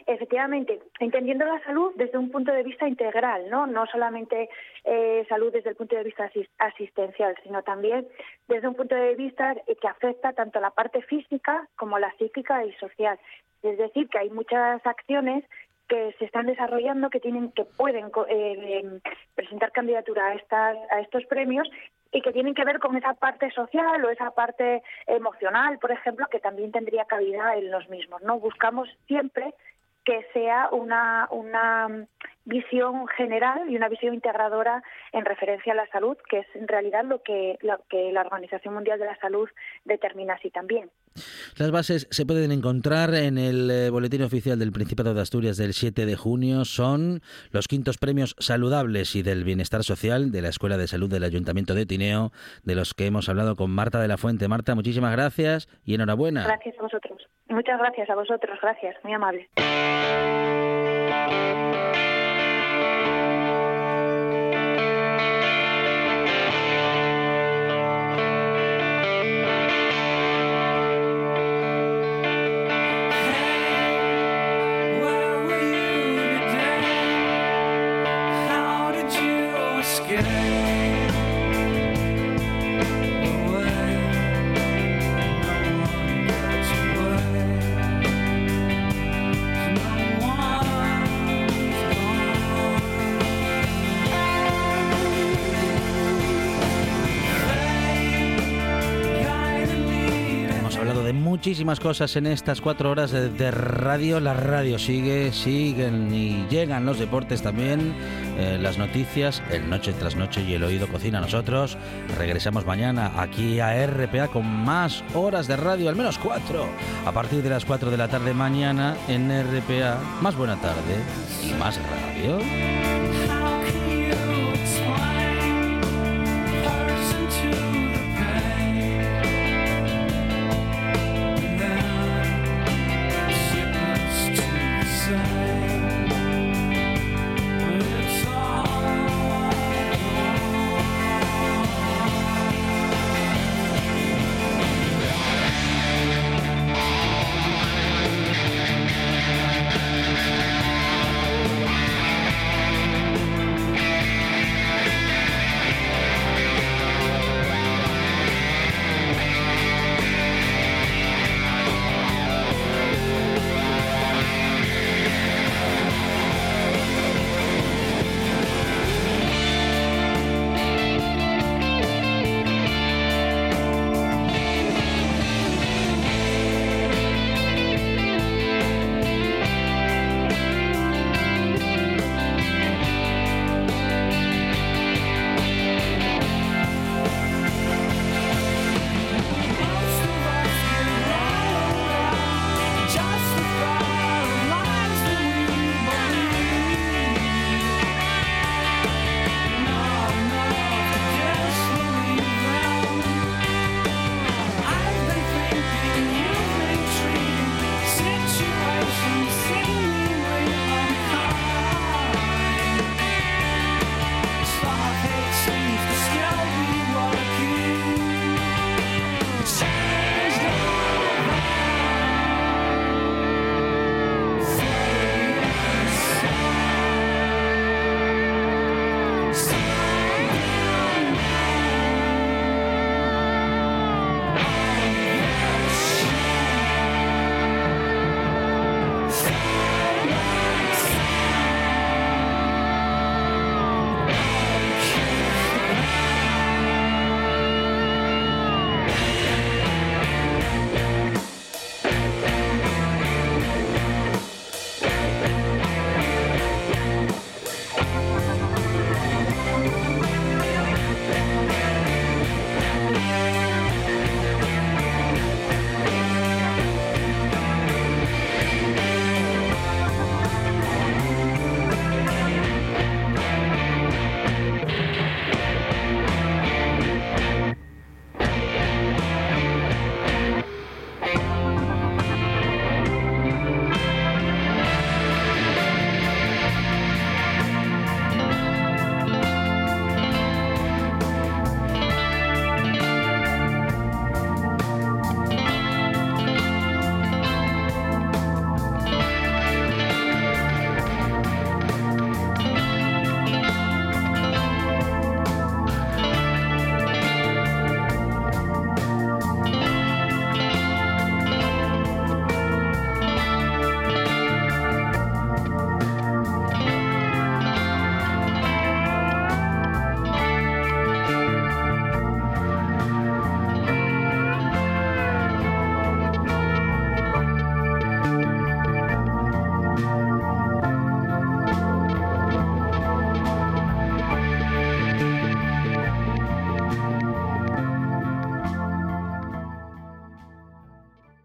Efectivamente, entendiendo la salud desde un punto de vista integral, no, no solamente eh, salud desde el punto de vista asis- asistencial, sino también desde un punto de vista eh, que afecta tanto la parte física como la psíquica y social. Es decir, que hay muchas acciones que se están desarrollando que tienen que pueden eh, em, presentar candidatura a estas a estos premios y que tienen que ver con esa parte social o esa parte emocional, por ejemplo, que también tendría cabida en los mismos. No buscamos siempre que sea una, una visión general y una visión integradora en referencia a la salud, que es en realidad lo que, lo que la Organización Mundial de la Salud determina así también. Las bases se pueden encontrar en el eh, boletín oficial del Principado de Asturias del 7 de junio. Son los quintos premios saludables y del bienestar social de la Escuela de Salud del Ayuntamiento de Tineo, de los que hemos hablado con Marta de la Fuente. Marta, muchísimas gracias y enhorabuena. Gracias a vosotros. Muchas gracias a vosotros. Gracias. Muy amable. Muchísimas cosas en estas cuatro horas de, de radio. La radio sigue, siguen y llegan los deportes también, eh, las noticias, el noche tras noche y el oído cocina. Nosotros regresamos mañana aquí a RPA con más horas de radio, al menos cuatro, a partir de las cuatro de la tarde mañana en RPA. Más buena tarde y más radio.